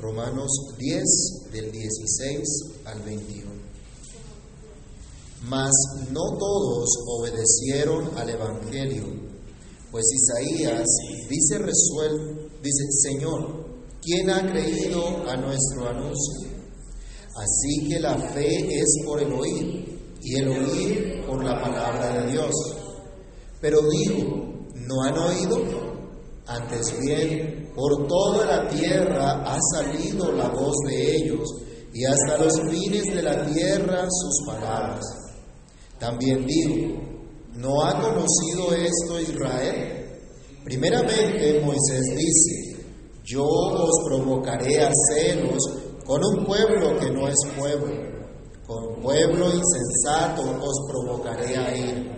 Romanos 10 del 16 al 21. Mas no todos obedecieron al Evangelio, pues Isaías dice resuelto, dice, Señor, ¿quién ha creído a nuestro anuncio? Así que la fe es por el oír, y el oír por la palabra de Dios. Pero digo, ¿no han oído? Antes bien, por toda la tierra ha salido la voz de ellos, y hasta los fines de la tierra sus palabras. También digo, ¿no ha conocido esto Israel? Primeramente Moisés dice, yo os provocaré a celos con un pueblo que no es pueblo, con pueblo insensato os provocaré a ir.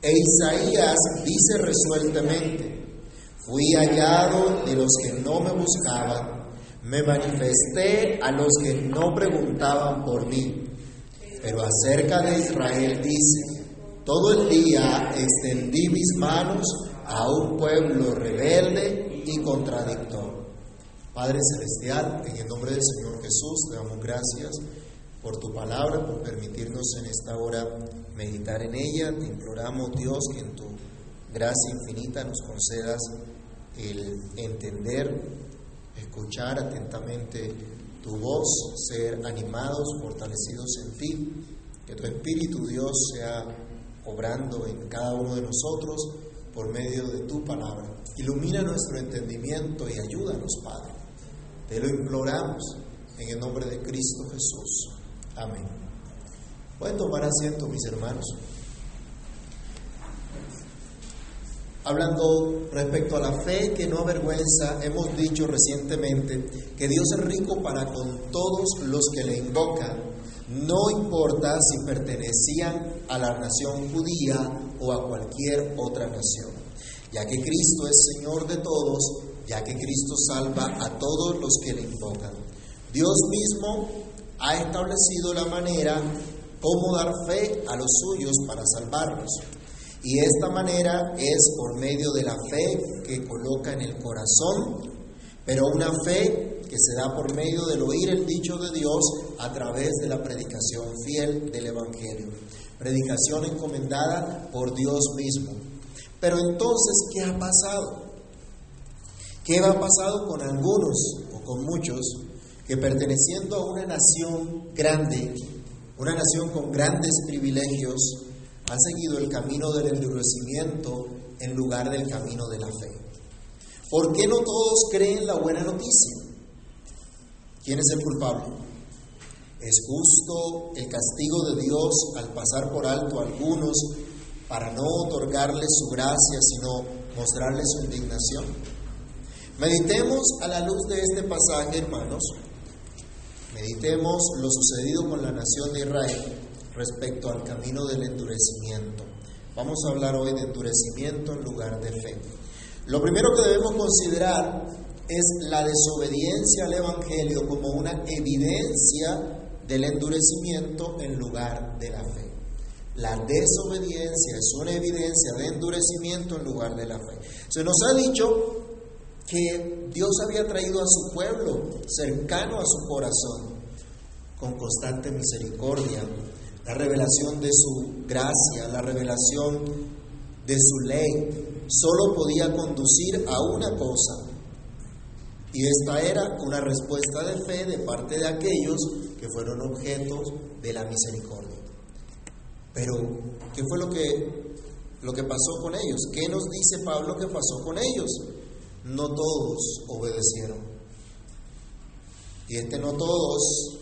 E Isaías dice resueltamente, fui hallado de los que no me buscaban, me manifesté a los que no preguntaban por mí. Pero acerca de Israel dice, todo el día extendí mis manos a un pueblo rebelde y contradictor. Padre Celestial, en el nombre del Señor Jesús, te damos gracias por tu palabra, por permitirnos en esta hora meditar en ella. Te imploramos, Dios, que en tu gracia infinita nos concedas el entender, escuchar atentamente tu voz, ser animados, fortalecidos en ti, que tu Espíritu Dios sea obrando en cada uno de nosotros por medio de tu palabra. Ilumina nuestro entendimiento y ayúdanos, Padre. Te lo imploramos en el nombre de Cristo Jesús. Amén. Pueden tomar asiento, mis hermanos. Hablando respecto a la fe que no avergüenza, hemos dicho recientemente que Dios es rico para con todos los que le invocan, no importa si pertenecían a la nación judía o a cualquier otra nación, ya que Cristo es Señor de todos, ya que Cristo salva a todos los que le invocan. Dios mismo ha establecido la manera cómo dar fe a los suyos para salvarlos. Y esta manera es por medio de la fe que coloca en el corazón, pero una fe que se da por medio del oír el dicho de Dios a través de la predicación fiel del Evangelio. Predicación encomendada por Dios mismo. Pero entonces, ¿qué ha pasado? ¿Qué ha pasado con algunos o con muchos que perteneciendo a una nación grande, una nación con grandes privilegios, han seguido el camino del endurecimiento en lugar del camino de la fe. ¿Por qué no todos creen la buena noticia? ¿Quién es el culpable? ¿Es justo el castigo de Dios al pasar por alto a algunos para no otorgarles su gracia, sino mostrarles su indignación? Meditemos a la luz de este pasaje, hermanos. Meditemos lo sucedido con la nación de Israel respecto al camino del endurecimiento. Vamos a hablar hoy de endurecimiento en lugar de fe. Lo primero que debemos considerar es la desobediencia al Evangelio como una evidencia del endurecimiento en lugar de la fe. La desobediencia es una evidencia de endurecimiento en lugar de la fe. Se nos ha dicho que Dios había traído a su pueblo cercano a su corazón con constante misericordia, la revelación de su gracia, la revelación de su ley, solo podía conducir a una cosa. Y esta era una respuesta de fe de parte de aquellos que fueron objetos de la misericordia. Pero, ¿qué fue lo que, lo que pasó con ellos? ¿Qué nos dice Pablo que pasó con ellos? No todos obedecieron. Y este no todos,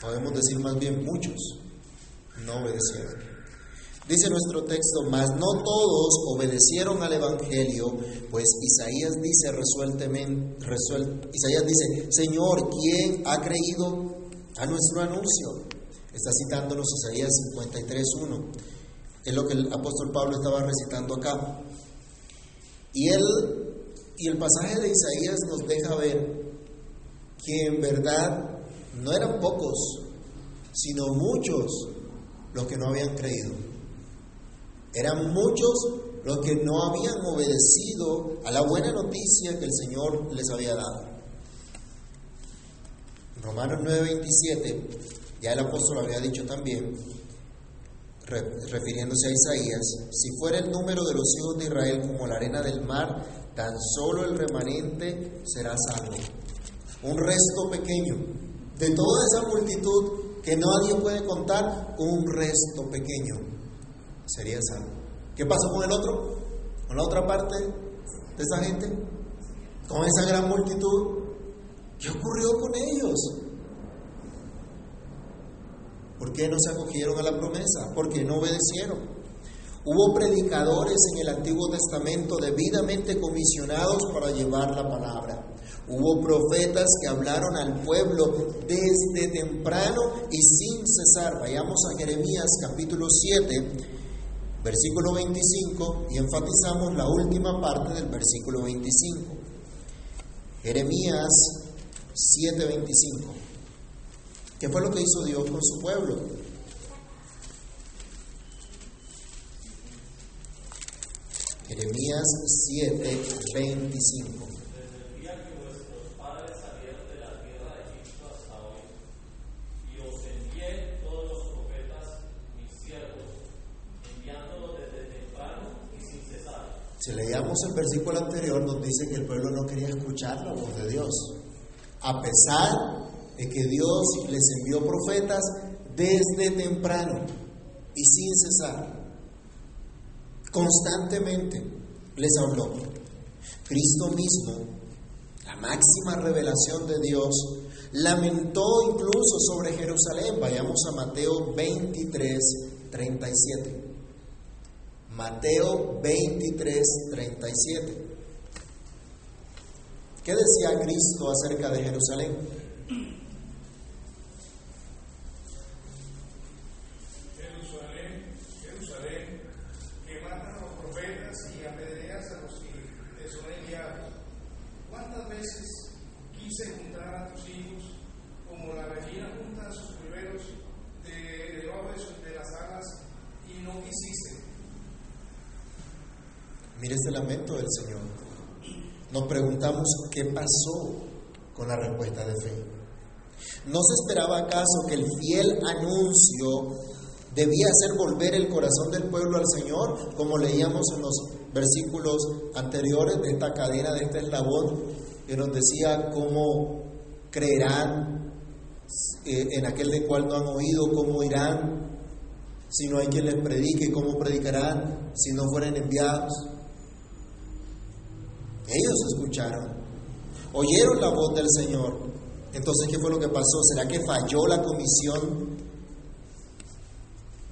podemos decir más bien muchos, no obedecieron. Dice nuestro texto, mas no todos obedecieron al Evangelio, pues Isaías dice resueltamente, Isaías dice, Señor, ¿quién ha creído a nuestro anuncio? Está citándonos Isaías 53.1. Es lo que el apóstol Pablo estaba recitando acá. Y él, y el pasaje de Isaías nos deja ver que en verdad no eran pocos, sino muchos los que no habían creído. Eran muchos los que no habían obedecido a la buena noticia que el Señor les había dado. Romanos 9:27, ya el apóstol había dicho también, refiriéndose a Isaías, si fuera el número de los hijos de Israel como la arena del mar, tan solo el remanente será salvo. Un resto pequeño de toda esa multitud que nadie puede contar, un resto pequeño sería salvo. ¿Qué pasó con el otro? ¿Con la otra parte de esa gente? ¿Con esa gran multitud? ¿Qué ocurrió con ellos? ¿Por qué no se acogieron a la promesa? ¿Por qué no obedecieron? Hubo predicadores en el Antiguo Testamento debidamente comisionados para llevar la palabra. Hubo profetas que hablaron al pueblo desde temprano y sin cesar. Vayamos a Jeremías capítulo 7, versículo 25 y enfatizamos la última parte del versículo 25. Jeremías 7:25. ¿Qué fue lo que hizo Dios con su pueblo? Jeremías 7, 25. Desde el día que vuestros padres salieron de la tierra de Egipto hasta hoy, y os envié todos los profetas, mis siervos, enviándolos desde temprano y sin cesar. Si leíamos el versículo anterior, nos dice que el pueblo no quería escuchar la voz de Dios. A pesar de que Dios les envió profetas desde temprano y sin cesar. Constantemente les habló. Cristo mismo, la máxima revelación de Dios, lamentó incluso sobre Jerusalén. Vayamos a Mateo 23, 37. Mateo 23, 37. ¿Qué decía Cristo acerca de Jerusalén Jerusalén, que matan a los profetas y apedreas a los que te son enviados. ¿Cuántas veces quise juntar a tus hijos como la gallina junta a sus primeros de, debajo de, sus- de las alas y no quisiste? Mire ese lamento del Señor. Nos preguntamos qué pasó con la respuesta de fe. ¿No se esperaba acaso que el fiel anuncio debía hacer volver el corazón del pueblo al Señor, como leíamos en los versículos anteriores de esta cadena, de este eslabón, que nos decía cómo creerán eh, en aquel de cual no han oído, cómo irán si no hay quien les predique, cómo predicarán si no fueren enviados. Ellos escucharon, oyeron la voz del Señor. Entonces, ¿qué fue lo que pasó? ¿Será que falló la comisión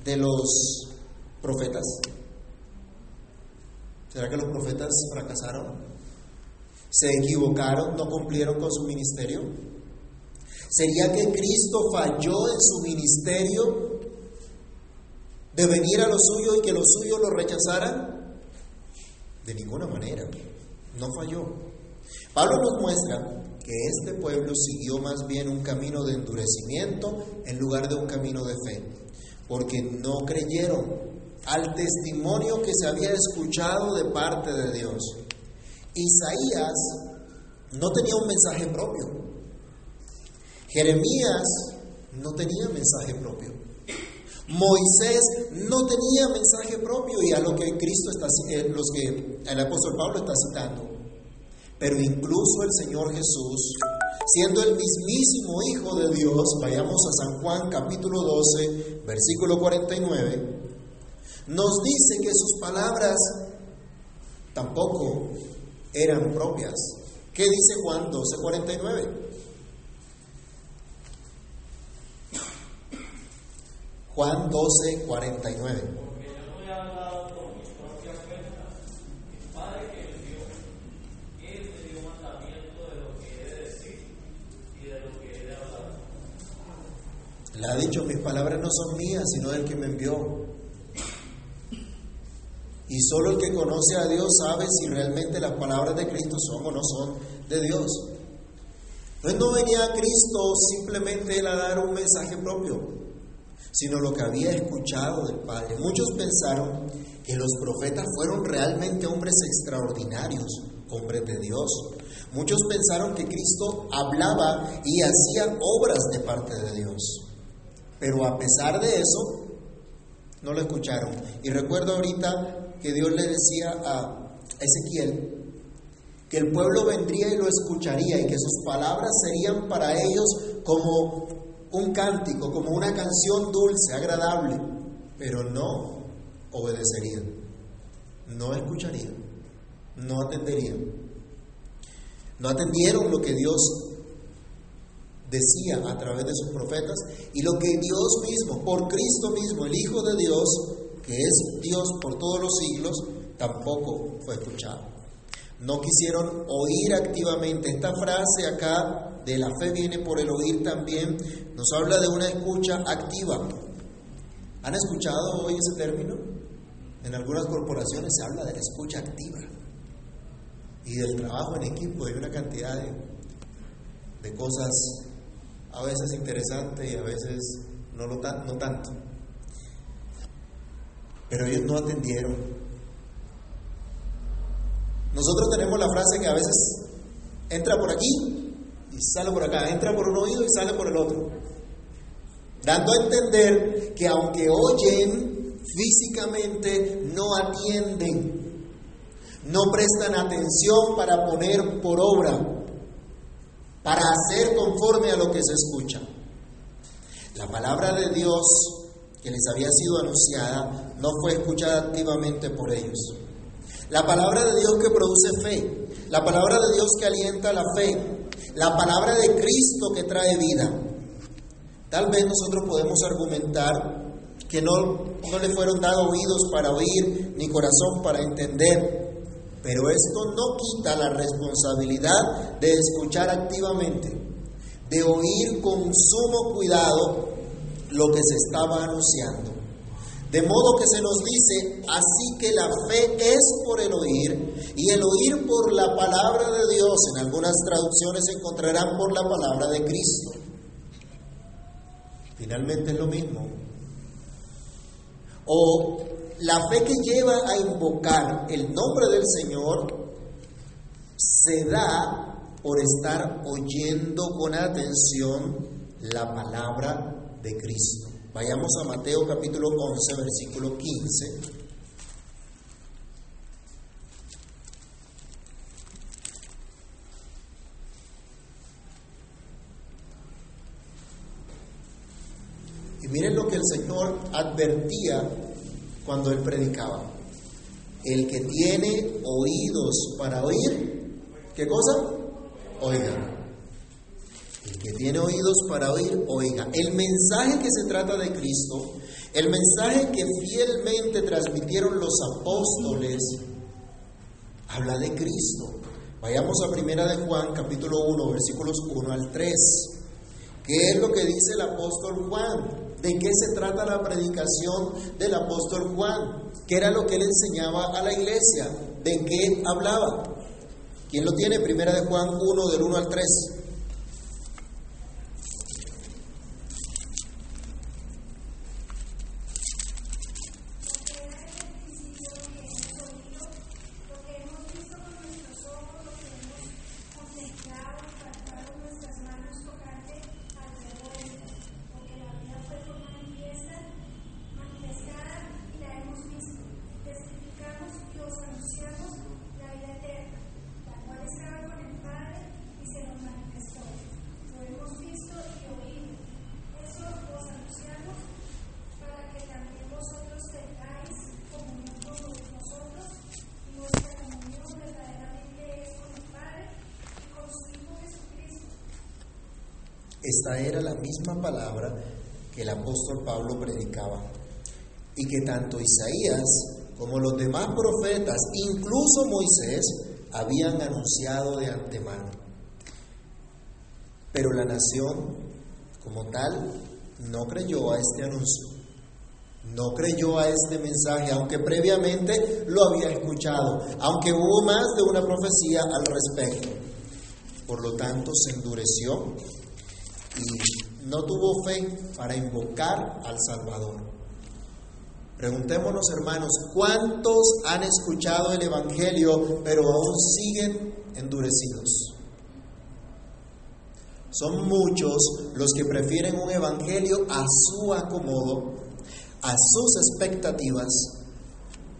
de los profetas? ¿Será que los profetas fracasaron? ¿Se equivocaron? ¿No cumplieron con su ministerio? ¿Sería que Cristo falló en su ministerio de venir a lo suyo y que los suyos lo rechazaran? De ninguna manera, no falló. Pablo nos muestra que este pueblo siguió más bien un camino de endurecimiento en lugar de un camino de fe, porque no creyeron al testimonio que se había escuchado de parte de Dios. Isaías no tenía un mensaje propio. Jeremías no tenía mensaje propio. Moisés no tenía mensaje propio y a lo que Cristo está eh, los que el apóstol Pablo está citando. Pero incluso el Señor Jesús, siendo el mismísimo Hijo de Dios, vayamos a San Juan capítulo 12, versículo 49, nos dice que sus palabras tampoco eran propias. ¿Qué dice Juan 12, 49? Juan 12, 49. Porque yo no he hablado por mi propia cuenta. Mi Padre que me dio, Él me dio mandamiento de lo que he de decir y de lo que he de hablar. Le ha dicho, mis palabras no son mías, sino del que me envió. Y solo el que conoce a Dios sabe si realmente las palabras de Cristo son o no son de Dios. Entonces no venía Cristo simplemente él a dar un mensaje propio, sino lo que había escuchado del Padre. Muchos pensaron que los profetas fueron realmente hombres extraordinarios, hombres de Dios. Muchos pensaron que Cristo hablaba y hacía obras de parte de Dios. Pero a pesar de eso, no lo escucharon. Y recuerdo ahorita que Dios le decía a Ezequiel que el pueblo vendría y lo escucharía y que sus palabras serían para ellos como un cántico, como una canción dulce, agradable, pero no obedecerían, no escucharían, no atenderían. No atendieron lo que Dios decía a través de sus profetas y lo que Dios mismo, por Cristo mismo, el Hijo de Dios, que es Dios por todos los siglos, tampoco fue escuchado. No quisieron oír activamente. Esta frase acá de la fe viene por el oír también, nos habla de una escucha activa. ¿Han escuchado hoy ese término? En algunas corporaciones se habla de la escucha activa y del trabajo en equipo. Hay una cantidad de, de cosas a veces interesantes y a veces no, no tanto. Pero ellos no atendieron. Nosotros tenemos la frase que a veces entra por aquí y sale por acá, entra por un oído y sale por el otro. Dando a entender que aunque oyen físicamente, no atienden, no prestan atención para poner por obra para hacer conforme a lo que se escucha. La palabra de Dios que les había sido anunciada no fue escuchada activamente por ellos. La palabra de Dios que produce fe, la palabra de Dios que alienta la fe, la palabra de Cristo que trae vida. Tal vez nosotros podemos argumentar que no, no le fueron dados oídos para oír, ni corazón para entender, pero esto no quita la responsabilidad de escuchar activamente, de oír con sumo cuidado lo que se estaba anunciando. De modo que se nos dice, así que la fe es por el oír y el oír por la palabra de Dios. En algunas traducciones se encontrarán por la palabra de Cristo. Finalmente es lo mismo. O la fe que lleva a invocar el nombre del Señor se da por estar oyendo con atención la palabra de Cristo. Vayamos a Mateo capítulo 11, versículo 15. Y miren lo que el Señor advertía cuando él predicaba. El que tiene oídos para oír, ¿qué cosa? Oiga. El que tiene oídos para oír, oiga. El mensaje que se trata de Cristo, el mensaje que fielmente transmitieron los apóstoles, habla de Cristo. Vayamos a Primera de Juan, capítulo 1, versículos 1 al 3. ¿Qué es lo que dice el apóstol Juan? ¿De qué se trata la predicación del apóstol Juan? ¿Qué era lo que él enseñaba a la iglesia? ¿De qué hablaba? ¿Quién lo tiene? Primera de Juan 1, del 1 al 3. Esta era la misma palabra que el apóstol Pablo predicaba y que tanto Isaías como los demás profetas, incluso Moisés, habían anunciado de antemano. Pero la nación, como tal, no creyó a este anuncio, no creyó a este mensaje, aunque previamente lo había escuchado, aunque hubo más de una profecía al respecto. Por lo tanto, se endureció y no tuvo fe para invocar al Salvador. Preguntémonos, hermanos, ¿cuántos han escuchado el Evangelio pero aún siguen endurecidos? Son muchos los que prefieren un Evangelio a su acomodo, a sus expectativas,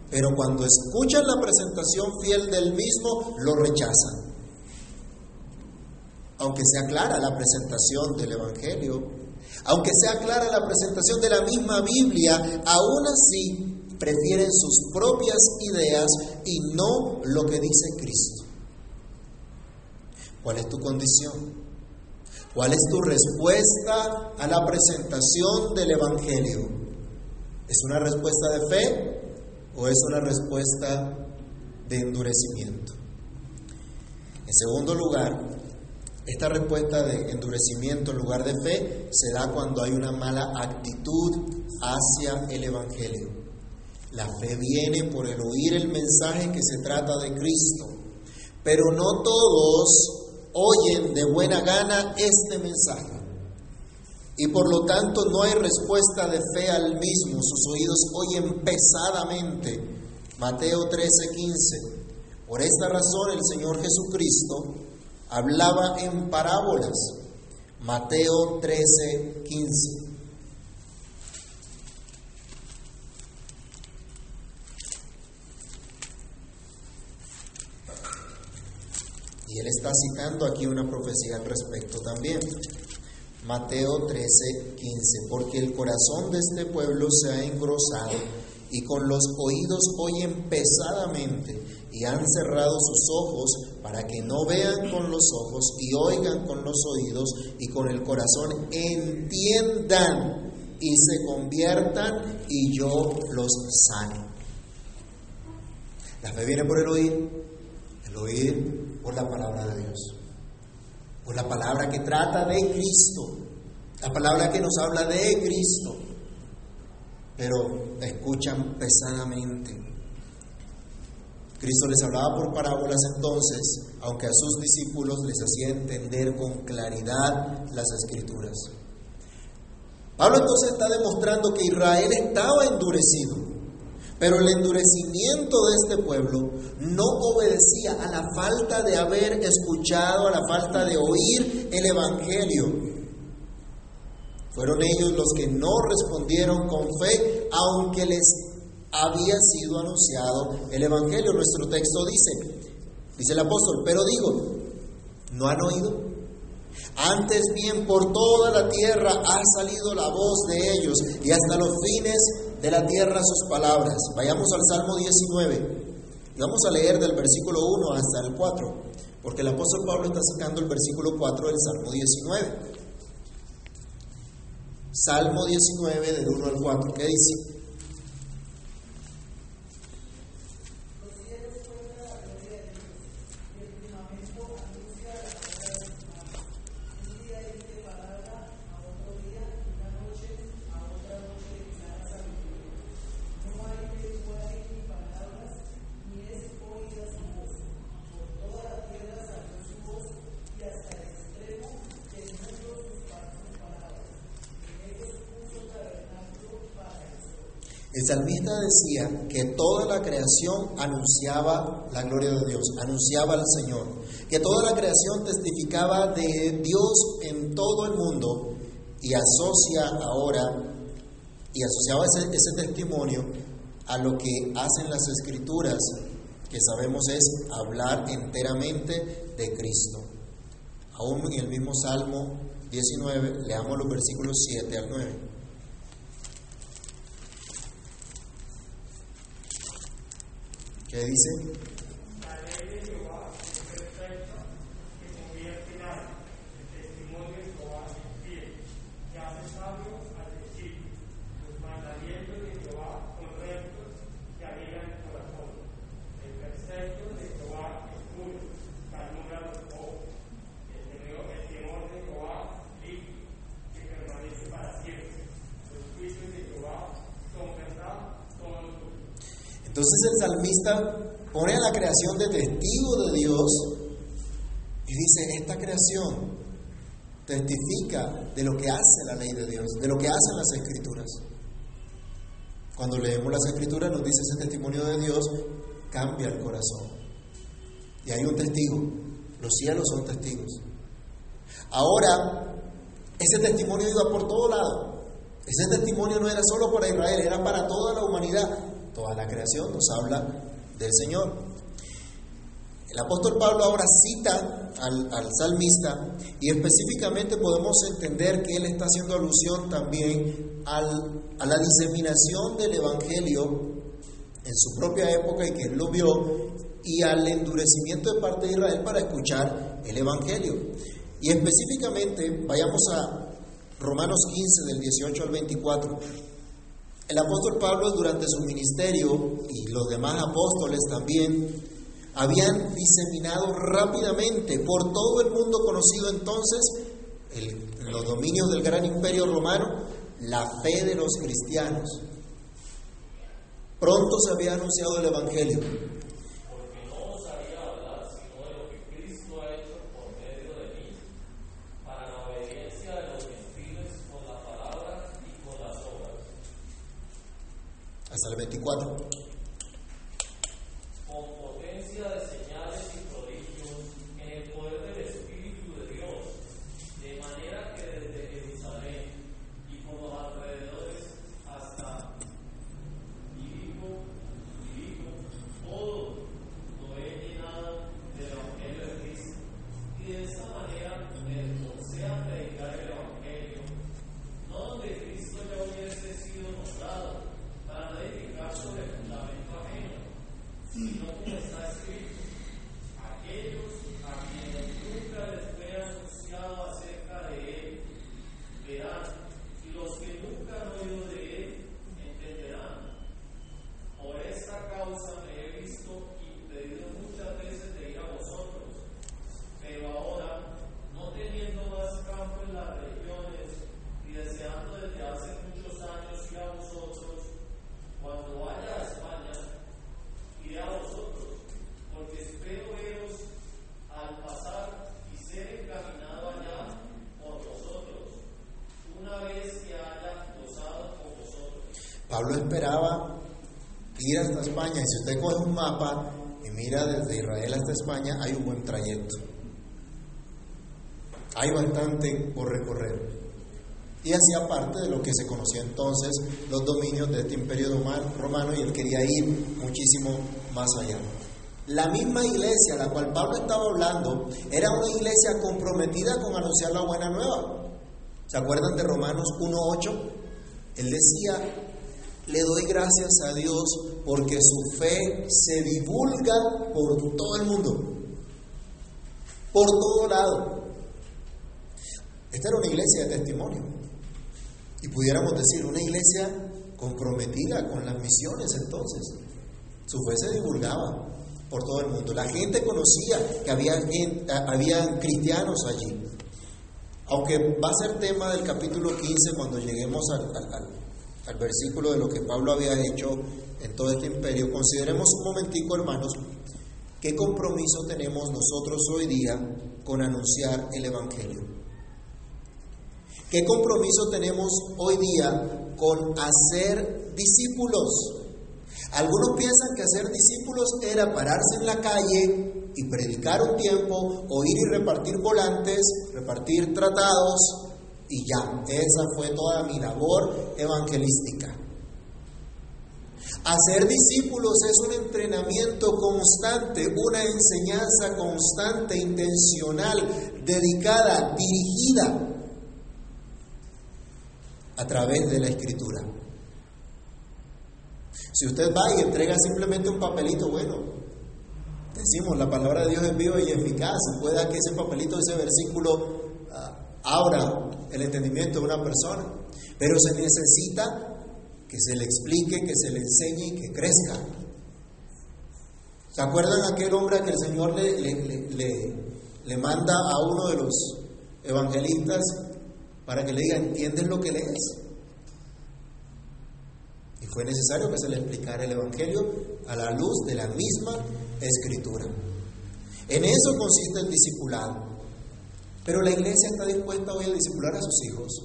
pero cuando escuchan la presentación fiel del mismo, lo rechazan. Aunque sea clara la presentación del Evangelio, aunque sea clara la presentación de la misma Biblia, aún así prefieren sus propias ideas y no lo que dice Cristo. ¿Cuál es tu condición? ¿Cuál es tu respuesta a la presentación del Evangelio? ¿Es una respuesta de fe o es una respuesta de endurecimiento? En segundo lugar, esta respuesta de endurecimiento en lugar de fe se da cuando hay una mala actitud hacia el Evangelio. La fe viene por el oír el mensaje que se trata de Cristo, pero no todos oyen de buena gana este mensaje. Y por lo tanto no hay respuesta de fe al mismo, sus oídos oyen pesadamente. Mateo 13, 15. Por esta razón el Señor Jesucristo hablaba en parábolas. Mateo 13, 15. Y él está citando aquí una profecía al respecto también. Mateo 13, 15. Porque el corazón de este pueblo se ha engrosado y con los oídos oyen pesadamente y han cerrado sus ojos para que no vean con los ojos y oigan con los oídos y con el corazón entiendan y se conviertan y yo los sane. La fe viene por el oír, el oír por la palabra de Dios, por la palabra que trata de Cristo, la palabra que nos habla de Cristo, pero escuchan pesadamente Cristo les hablaba por parábolas entonces, aunque a sus discípulos les hacía entender con claridad las escrituras. Pablo entonces está demostrando que Israel estaba endurecido, pero el endurecimiento de este pueblo no obedecía a la falta de haber escuchado, a la falta de oír el Evangelio. Fueron ellos los que no respondieron con fe, aunque les había sido anunciado el Evangelio. Nuestro texto dice, dice el apóstol, pero digo, ¿no han oído? Antes bien por toda la tierra ha salido la voz de ellos y hasta los fines de la tierra sus palabras. Vayamos al Salmo 19 y vamos a leer del versículo 1 hasta el 4, porque el apóstol Pablo está sacando el versículo 4 del Salmo 19. Salmo 19 del 1 al 4, ¿qué dice? El salmista decía que toda la creación anunciaba la gloria de Dios, anunciaba al Señor, que toda la creación testificaba de Dios en todo el mundo y asocia ahora, y asociaba ese, ese testimonio a lo que hacen las escrituras, que sabemos es hablar enteramente de Cristo. Aún en el mismo Salmo 19, leamos los versículos 7 al 9. ¿Qué dice? Entonces el salmista pone a la creación de testigo de Dios y dice, esta creación testifica de lo que hace la ley de Dios, de lo que hacen las escrituras. Cuando leemos las escrituras nos dice ese testimonio de Dios cambia el corazón. Y hay un testigo, los cielos son testigos. Ahora, ese testimonio iba por todo lado. Ese testimonio no era solo para Israel, era para toda la humanidad. Toda la creación nos habla del Señor. El apóstol Pablo ahora cita al, al, salmista y específicamente podemos entender que él está haciendo alusión también al, a la diseminación del Evangelio en su propia época y que él lo vio y al endurecimiento de parte de Israel para escuchar el Evangelio. Y específicamente, vayamos a Romanos 15 del 18 al 24. El apóstol Pablo durante su ministerio y los demás apóstoles también habían diseminado rápidamente por todo el mundo conocido entonces, en los dominios del gran imperio romano, la fe de los cristianos. Pronto se había anunciado el Evangelio. Porque no osaría hablar sino de lo que Cristo ha hecho por medio de mí, para la obediencia de los gentiles con la palabra y con las obras. Hasta el 24. con potencia de señales y prodigios en el poder del Espíritu de Dios, de manera que desde Jerusalén y por los alrededores hasta Ilírico, Ilírico, todo lo he llenado del Evangelio de Cristo. Y de esta manera me esforcé a predicar el Evangelio, no donde Cristo ya hubiese sido nombrado, para no edificar sobre el fundamento ajeno sino como está escrito, aquellos a quienes nunca les fue anunciado acerca de él, verán, y los que nunca han oído de él, entenderán. Por esta causa me he visto impedido muchas veces de ir a vosotros, pero ahora, no teniendo más campo en las regiones, y deseando desde hace muchos años ir a vosotros, cuando vaya a España, iré a vosotros, porque espero veros al pasar y ser encaminado allá por vosotros, una vez que haya gozado con vosotros. Pablo esperaba ir hasta España. Y si usted coge un mapa y mira desde Israel hasta España, hay un buen trayecto. Hay bastante por recorrer. Y hacía parte de lo que se conocía entonces los dominios de este imperio romano y él quería ir muchísimo más allá. La misma iglesia a la cual Pablo estaba hablando era una iglesia comprometida con anunciar la buena nueva. ¿Se acuerdan de Romanos 1.8? Él decía, le doy gracias a Dios porque su fe se divulga por todo el mundo, por todo lado. Esta era una iglesia de testimonio. Y pudiéramos decir, una iglesia comprometida con las misiones entonces. Su fe se divulgaba por todo el mundo. La gente conocía que había, gente, había cristianos allí. Aunque va a ser tema del capítulo 15 cuando lleguemos al, al, al, al versículo de lo que Pablo había hecho en todo este imperio, consideremos un momentico, hermanos, qué compromiso tenemos nosotros hoy día con anunciar el Evangelio. ¿Qué compromiso tenemos hoy día con hacer discípulos? Algunos piensan que hacer discípulos era pararse en la calle y predicar un tiempo, o ir y repartir volantes, repartir tratados, y ya, esa fue toda mi labor evangelística. Hacer discípulos es un entrenamiento constante, una enseñanza constante, intencional, dedicada, dirigida a través de la escritura. Si usted va y entrega simplemente un papelito, bueno, decimos, la palabra de Dios es viva y eficaz, pueda que ese papelito, ese versículo uh, abra el entendimiento de una persona, pero se necesita que se le explique, que se le enseñe y que crezca. ¿Se acuerdan aquel hombre que el Señor le, le, le, le manda a uno de los evangelistas para que le diga, ¿entiendes lo que lees? Y fue necesario que se le explicara el Evangelio a la luz de la misma escritura. En eso consiste el discipulado. Pero la iglesia está dispuesta hoy a discipular a sus hijos.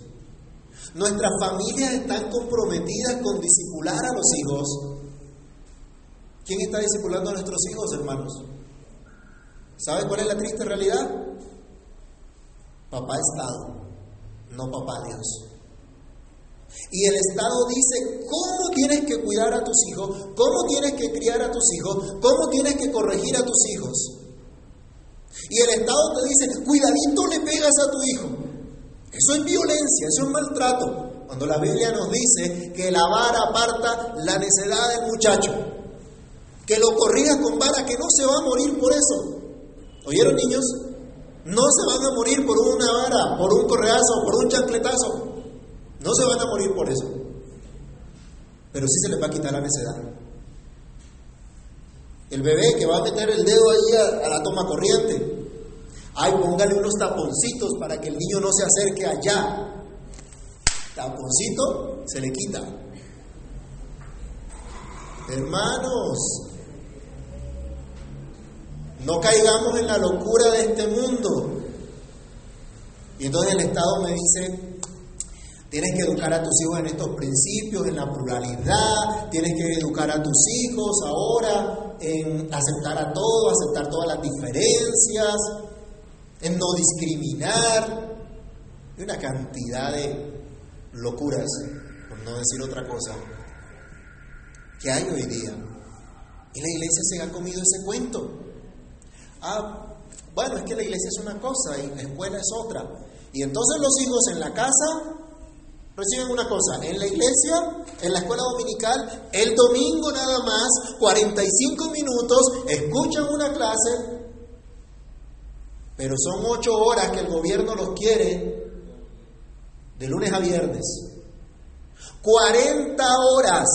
Nuestras familias están comprometidas con disipular a los hijos. ¿Quién está discipulando a nuestros hijos, hermanos? ¿Sabe cuál es la triste realidad? Papá Estado, no papá Dios. Y el Estado dice cómo tienes que cuidar a tus hijos, cómo tienes que criar a tus hijos, cómo tienes que corregir a tus hijos. Y el Estado te dice, cuidadito le pegas a tu hijo. Eso es violencia, eso es maltrato. Cuando la Biblia nos dice que la vara aparta la necedad del muchacho, que lo corrijas con vara, que no se va a morir por eso. ¿Oyeron niños? No se van a morir por una vara, por un correazo, por un chancletazo. No se van a morir por eso. Pero sí se les va a quitar la necedad. El bebé que va a meter el dedo ahí a, la toma corriente. Ay, póngale unos taponcitos para que el niño no se acerque allá. Taponcito, se le quita. Hermanos, no caigamos en la locura de este mundo. Y entonces el Estado me dice, tienes que educar a tus hijos en estos principios, en la pluralidad, tienes que educar a tus hijos ahora en aceptar a todo, aceptar todas las diferencias, en no discriminar, y una cantidad de locuras, por no decir otra cosa, que hay hoy día. Y la iglesia se ha comido ese cuento. Ah, bueno, es que la iglesia es una cosa y la escuela es otra. Y entonces los hijos en la casa reciben una cosa, en la iglesia, en la escuela dominical, el domingo nada más, 45 minutos, escuchan una clase, pero son ocho horas que el gobierno los quiere de lunes a viernes. 40 horas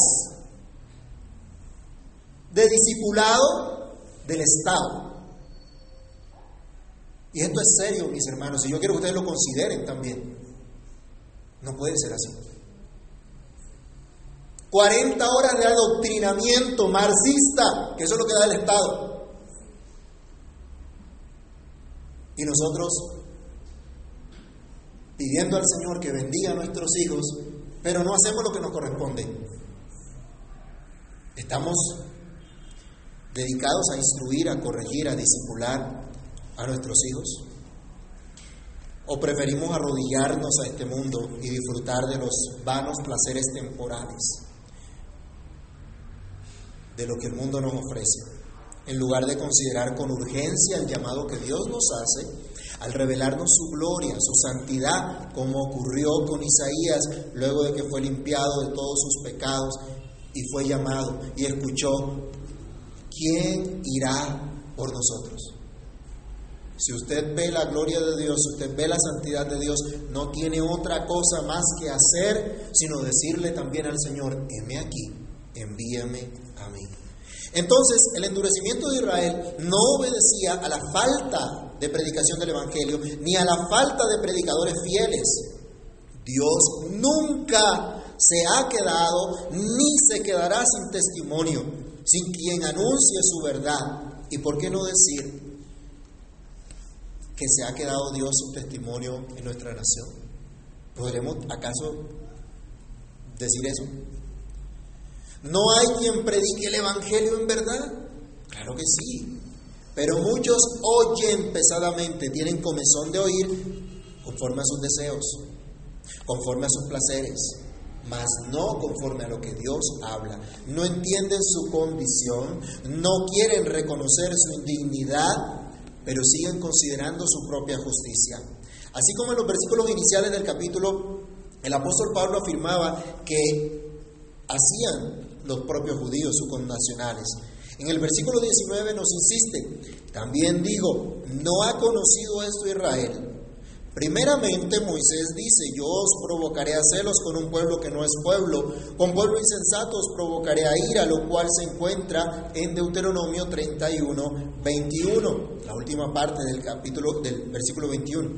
de discipulado del Estado. Y esto es serio, mis hermanos, y yo quiero que ustedes lo consideren también. No puede ser así. 40 horas de adoctrinamiento marxista, que eso es lo que da el Estado. Y nosotros pidiendo al Señor que bendiga a nuestros hijos, pero no hacemos lo que nos corresponde. Estamos dedicados a instruir, a corregir, a disipular a nuestros hijos. ¿O preferimos arrodillarnos a este mundo y disfrutar de los vanos placeres temporales de lo que el mundo nos ofrece? En lugar de considerar con urgencia el llamado que Dios nos hace al revelarnos su gloria, su santidad, como ocurrió con Isaías luego de que fue limpiado de todos sus pecados y fue llamado y escuchó, ¿quién irá por nosotros? Si usted ve la gloria de Dios, si usted ve la santidad de Dios, no tiene otra cosa más que hacer sino decirle también al Señor, heme aquí, envíame a mí. Entonces, el endurecimiento de Israel no obedecía a la falta de predicación del Evangelio ni a la falta de predicadores fieles. Dios nunca se ha quedado ni se quedará sin testimonio, sin quien anuncie su verdad. ¿Y por qué no decir que se ha quedado Dios sin testimonio en nuestra nación? ¿Podremos acaso decir eso? ¿No hay quien predique el Evangelio en verdad? Claro que sí. Pero muchos oyen pesadamente, tienen comezón de oír conforme a sus deseos, conforme a sus placeres, mas no conforme a lo que Dios habla. No entienden su condición, no quieren reconocer su indignidad, pero siguen considerando su propia justicia. Así como en los versículos iniciales del capítulo, el apóstol Pablo afirmaba que hacían los propios judíos, sus connacionales. En el versículo 19 nos insiste, también digo, no ha conocido esto Israel. Primeramente Moisés dice, yo os provocaré a celos con un pueblo que no es pueblo, con pueblo insensato os provocaré a ira, lo cual se encuentra en Deuteronomio 31, 21, la última parte del capítulo del versículo 21.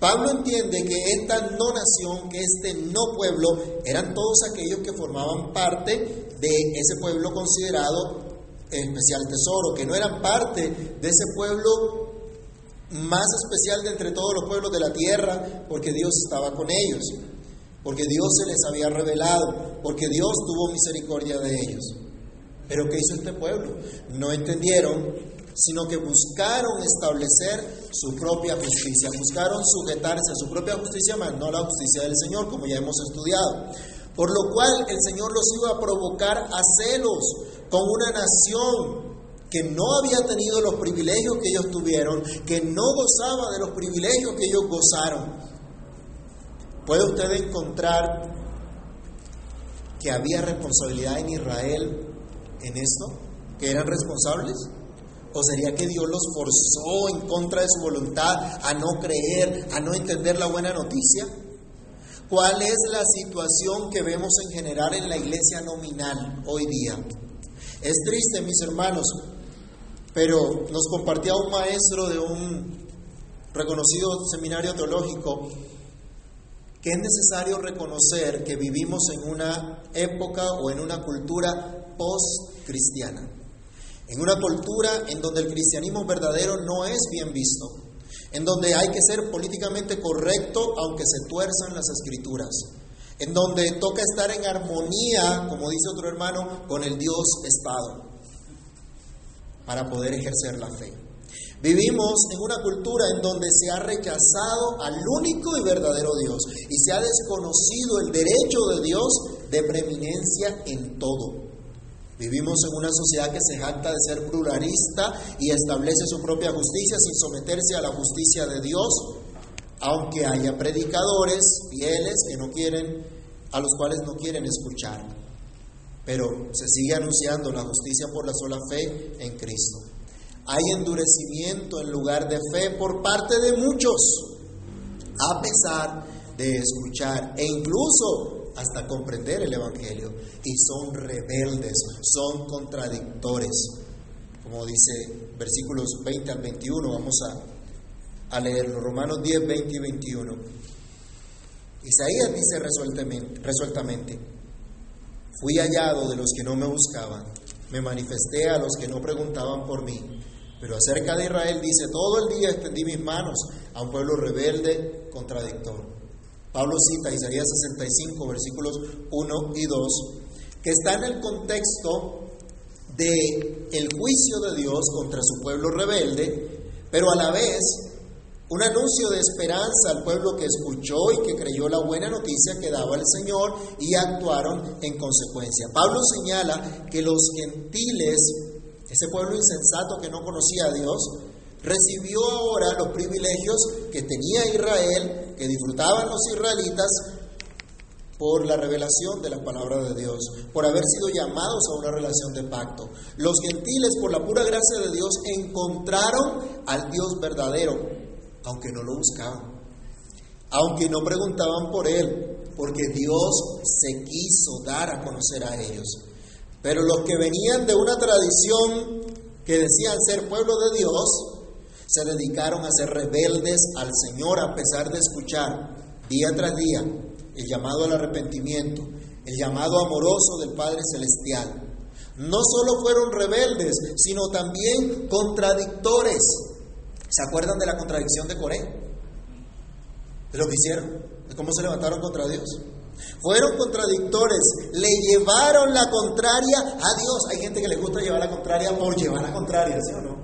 Pablo entiende que esta no nación, que este no pueblo, eran todos aquellos que formaban parte de ese pueblo considerado especial tesoro, que no eran parte de ese pueblo más especial de entre todos los pueblos de la tierra, porque Dios estaba con ellos. porque Dios se les había revelado, porque Dios tuvo misericordia de ellos. Pero ¿qué hizo este pueblo? No entendieron, sino que buscaron establecer su propia justicia, buscaron sujetarse a su propia justicia, más no a la justicia del Señor, como ya hemos estudiado. Por lo cual el Señor los iba a provocar a celos con una nación que no había tenido los privilegios que ellos tuvieron, que no gozaba de los privilegios que ellos gozaron. ¿Puede usted encontrar que había responsabilidad en Israel en esto? ¿Que eran responsables? ¿O sería que Dios los forzó en contra de su voluntad a no creer, a no entender la buena noticia? ¿Cuál es la situación que vemos en general en la iglesia nominal hoy día? Es triste, mis hermanos, pero nos compartía un maestro de un reconocido seminario teológico que es necesario reconocer que vivimos en una época o en una cultura post-cristiana, en una cultura en donde el cristianismo verdadero no es bien visto, en donde hay que ser políticamente correcto aunque se tuerzan las escrituras, en donde toca estar en armonía, como dice otro hermano, con el Dios Estado para poder ejercer la fe. Vivimos en una cultura en donde se ha rechazado al único y verdadero Dios y se ha desconocido el derecho de Dios de preeminencia en todo. Vivimos en una sociedad que se jacta de ser pluralista y establece su propia justicia sin someterse a la justicia de Dios, aunque haya predicadores fieles que no quieren, a los cuales no quieren escuchar pero se sigue anunciando la justicia por la sola fe en Cristo. Hay endurecimiento en lugar de fe por parte de muchos, a pesar de escuchar e incluso hasta comprender el Evangelio. Y son rebeldes, son contradictores. Como dice versículos 20 al 21, vamos a, a leerlo. Romanos 10, 20 y 21. Isaías dice resueltamente, resueltamente Fui hallado de los que no me buscaban, me manifesté a los que no preguntaban por mí. Pero acerca de Israel dice, todo el día extendí mis manos a un pueblo rebelde, contradictor. Pablo cita Isaías 65, versículos 1 y 2, que está en el contexto de el juicio de Dios contra su pueblo rebelde, pero a la vez un anuncio de esperanza al pueblo que escuchó y que creyó la buena noticia que daba el Señor y actuaron en consecuencia. Pablo señala que los gentiles, ese pueblo insensato que no conocía a Dios, recibió ahora los privilegios que tenía Israel, que disfrutaban los israelitas por la revelación de la palabra de Dios, por haber sido llamados a una relación de pacto. Los gentiles, por la pura gracia de Dios, encontraron al Dios verdadero, aunque no lo buscaban, aunque no preguntaban por Él, porque Dios se quiso dar a conocer a ellos. Pero los que venían de una tradición que decían ser pueblo de Dios, se dedicaron a ser rebeldes al Señor a pesar de escuchar día tras día el llamado al arrepentimiento, el llamado amoroso del Padre Celestial. No solo fueron rebeldes, sino también contradictores. ¿Se acuerdan de la contradicción de Coré? ¿De lo que hicieron? ¿De cómo se levantaron contra Dios? Fueron contradictores, le llevaron la contraria a Dios. Hay gente que le gusta llevar la contraria por llevar la contraria, ¿sí o no?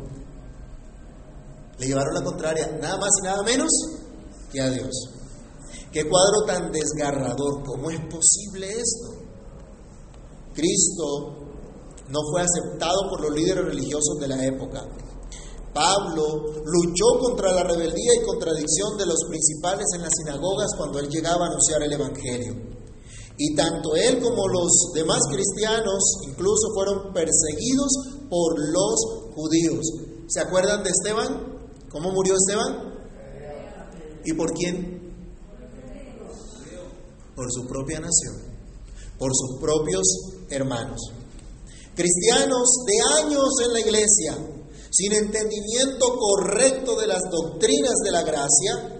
Le llevaron la contraria nada más y nada menos que a Dios. Qué cuadro tan desgarrador. ¿Cómo es posible esto? Cristo no fue aceptado por los líderes religiosos de la época. Pablo luchó contra la rebeldía y contradicción de los principales en las sinagogas cuando él llegaba a anunciar el Evangelio. Y tanto él como los demás cristianos incluso fueron perseguidos por los judíos. ¿Se acuerdan de Esteban? ¿Cómo murió Esteban? ¿Y por quién? Por su propia nación, por sus propios hermanos. Cristianos de años en la iglesia, sin entendimiento correcto de las doctrinas de la gracia,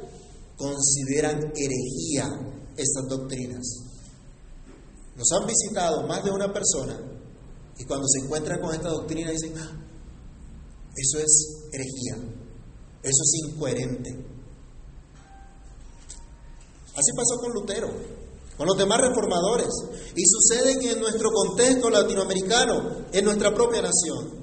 consideran herejía estas doctrinas. Nos han visitado más de una persona y cuando se encuentran con esta doctrina dicen, ah, eso es herejía, eso es incoherente. Así pasó con Lutero. con los demás reformadores y suceden en nuestro contexto latinoamericano, en nuestra propia nación.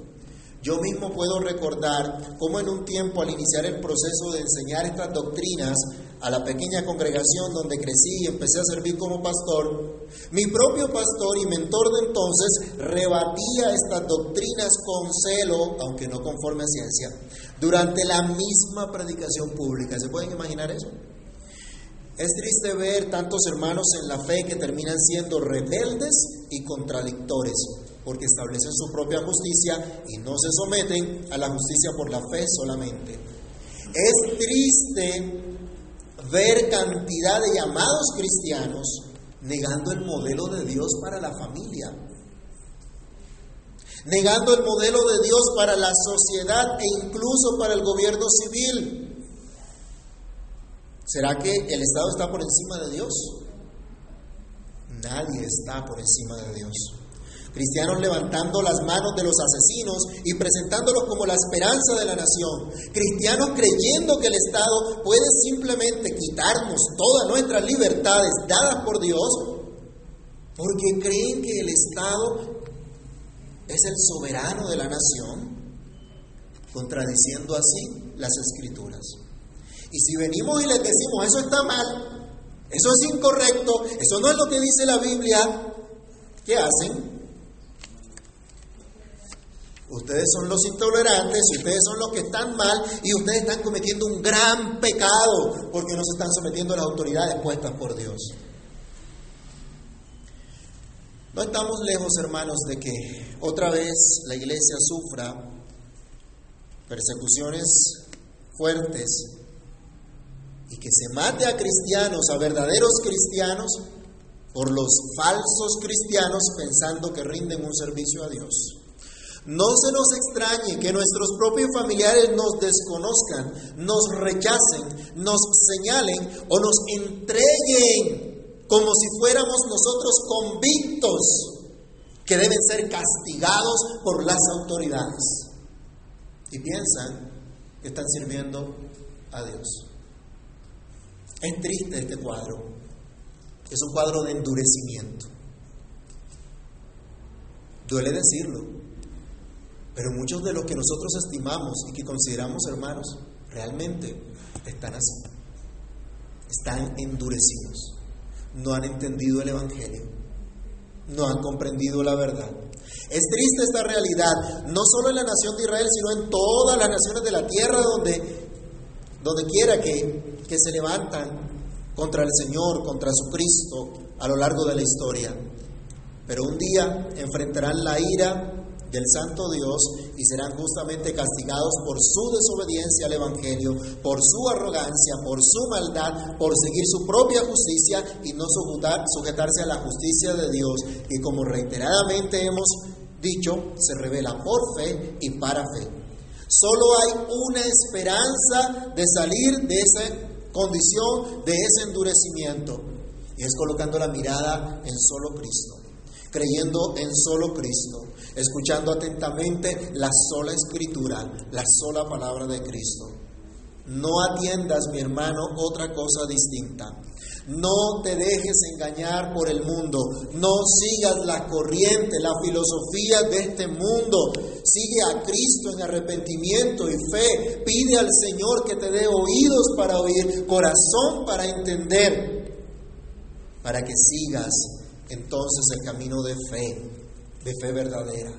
Yo mismo puedo recordar cómo en un tiempo al iniciar el proceso de enseñar estas doctrinas a la pequeña congregación donde crecí y empecé a servir como pastor, mi propio pastor y mentor de entonces rebatía estas doctrinas con celo, aunque no conforme a ciencia, durante la misma predicación pública. ¿Se pueden imaginar eso? Es triste ver tantos hermanos en la fe que terminan siendo rebeldes y contradictores, porque establecen su propia justicia y no se someten a la justicia por la fe solamente. Es triste ver cantidad de llamados cristianos negando el modelo de Dios para la familia, negando el modelo de Dios para la sociedad e incluso para el gobierno civil. ¿Será que el Estado está por encima de Dios? Nadie está por encima de Dios. Cristianos levantando las manos de los asesinos y presentándolos como la esperanza de la nación. Cristianos creyendo que el Estado puede simplemente quitarnos todas nuestras libertades dadas por Dios porque creen que el Estado es el soberano de la nación, contradiciendo así las escrituras. Y si venimos y les decimos, eso está mal, eso es incorrecto, eso no es lo que dice la Biblia, ¿qué hacen? Ustedes son los intolerantes, ustedes son los que están mal y ustedes están cometiendo un gran pecado porque no se están sometiendo a las autoridades puestas por Dios. No estamos lejos, hermanos, de que otra vez la iglesia sufra persecuciones fuertes y que se mate a cristianos, a verdaderos cristianos, por los falsos cristianos pensando que rinden un servicio a Dios. No se nos extrañe que nuestros propios familiares nos desconozcan, nos rechacen, nos señalen o nos entreguen como si fuéramos nosotros convictos que deben ser castigados por las autoridades. Y piensan que están sirviendo a Dios. Es triste este cuadro. Es un cuadro de endurecimiento. Duele decirlo, pero muchos de los que nosotros estimamos y que consideramos hermanos realmente están así. Están endurecidos. No han entendido el Evangelio. No han comprendido la verdad. Es triste esta realidad, no solo en la nación de Israel, sino en todas las naciones de la tierra donde, quiera que que se levantan contra el Señor, contra su Cristo a lo largo de la historia. Pero un día enfrentarán la ira del Santo Dios y serán justamente castigados por su desobediencia al Evangelio, por su arrogancia, por su maldad, por seguir su propia justicia y no sujetarse a la justicia de Dios, que como reiteradamente hemos dicho, se revela por fe y para fe. Solo hay una esperanza de salir de ese condición de ese endurecimiento. Y es colocando la mirada en solo Cristo, creyendo en solo Cristo, escuchando atentamente la sola escritura, la sola palabra de Cristo. No atiendas, mi hermano, otra cosa distinta. No te dejes engañar por el mundo. No sigas la corriente, la filosofía de este mundo. Sigue a Cristo en arrepentimiento y fe. Pide al Señor que te dé oídos para oír, corazón para entender, para que sigas entonces el camino de fe, de fe verdadera.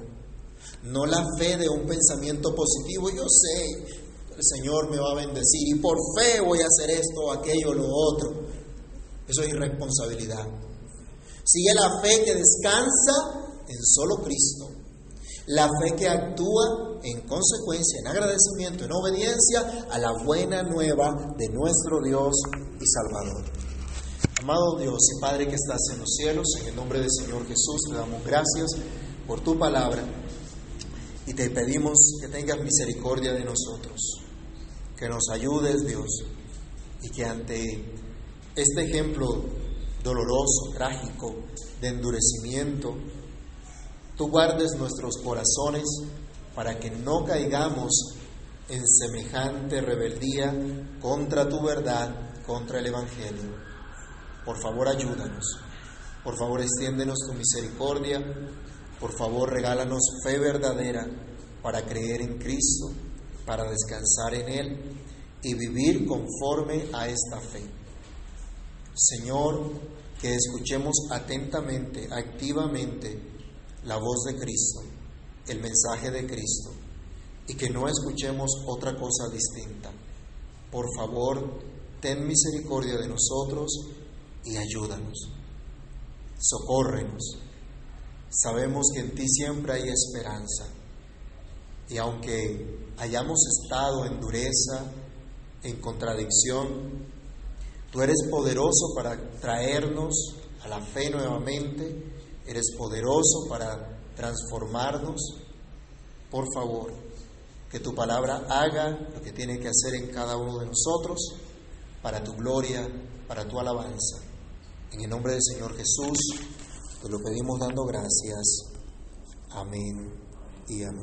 No la fe de un pensamiento positivo. Yo sé, el Señor me va a bendecir y por fe voy a hacer esto, aquello, lo otro. Eso es irresponsabilidad. Sigue la fe que descansa en solo Cristo. La fe que actúa en consecuencia, en agradecimiento, en obediencia a la buena nueva de nuestro Dios y Salvador. Amado Dios y Padre que estás en los cielos, en el nombre del Señor Jesús te damos gracias por tu palabra y te pedimos que tengas misericordia de nosotros, que nos ayudes Dios y que ante este ejemplo doloroso, trágico, de endurecimiento, tú guardes nuestros corazones para que no caigamos en semejante rebeldía contra tu verdad, contra el Evangelio. Por favor, ayúdanos. Por favor, extiéndenos tu misericordia. Por favor, regálanos fe verdadera para creer en Cristo, para descansar en Él y vivir conforme a esta fe. Señor, que escuchemos atentamente, activamente la voz de Cristo, el mensaje de Cristo, y que no escuchemos otra cosa distinta. Por favor, ten misericordia de nosotros y ayúdanos. Socórrenos. Sabemos que en ti siempre hay esperanza. Y aunque hayamos estado en dureza, en contradicción, tú eres poderoso para traernos a la fe nuevamente, eres poderoso para transformarnos. Por favor, que tu palabra haga lo que tiene que hacer en cada uno de nosotros para tu gloria, para tu alabanza. En el nombre del Señor Jesús, te lo pedimos dando gracias. Amén y amén.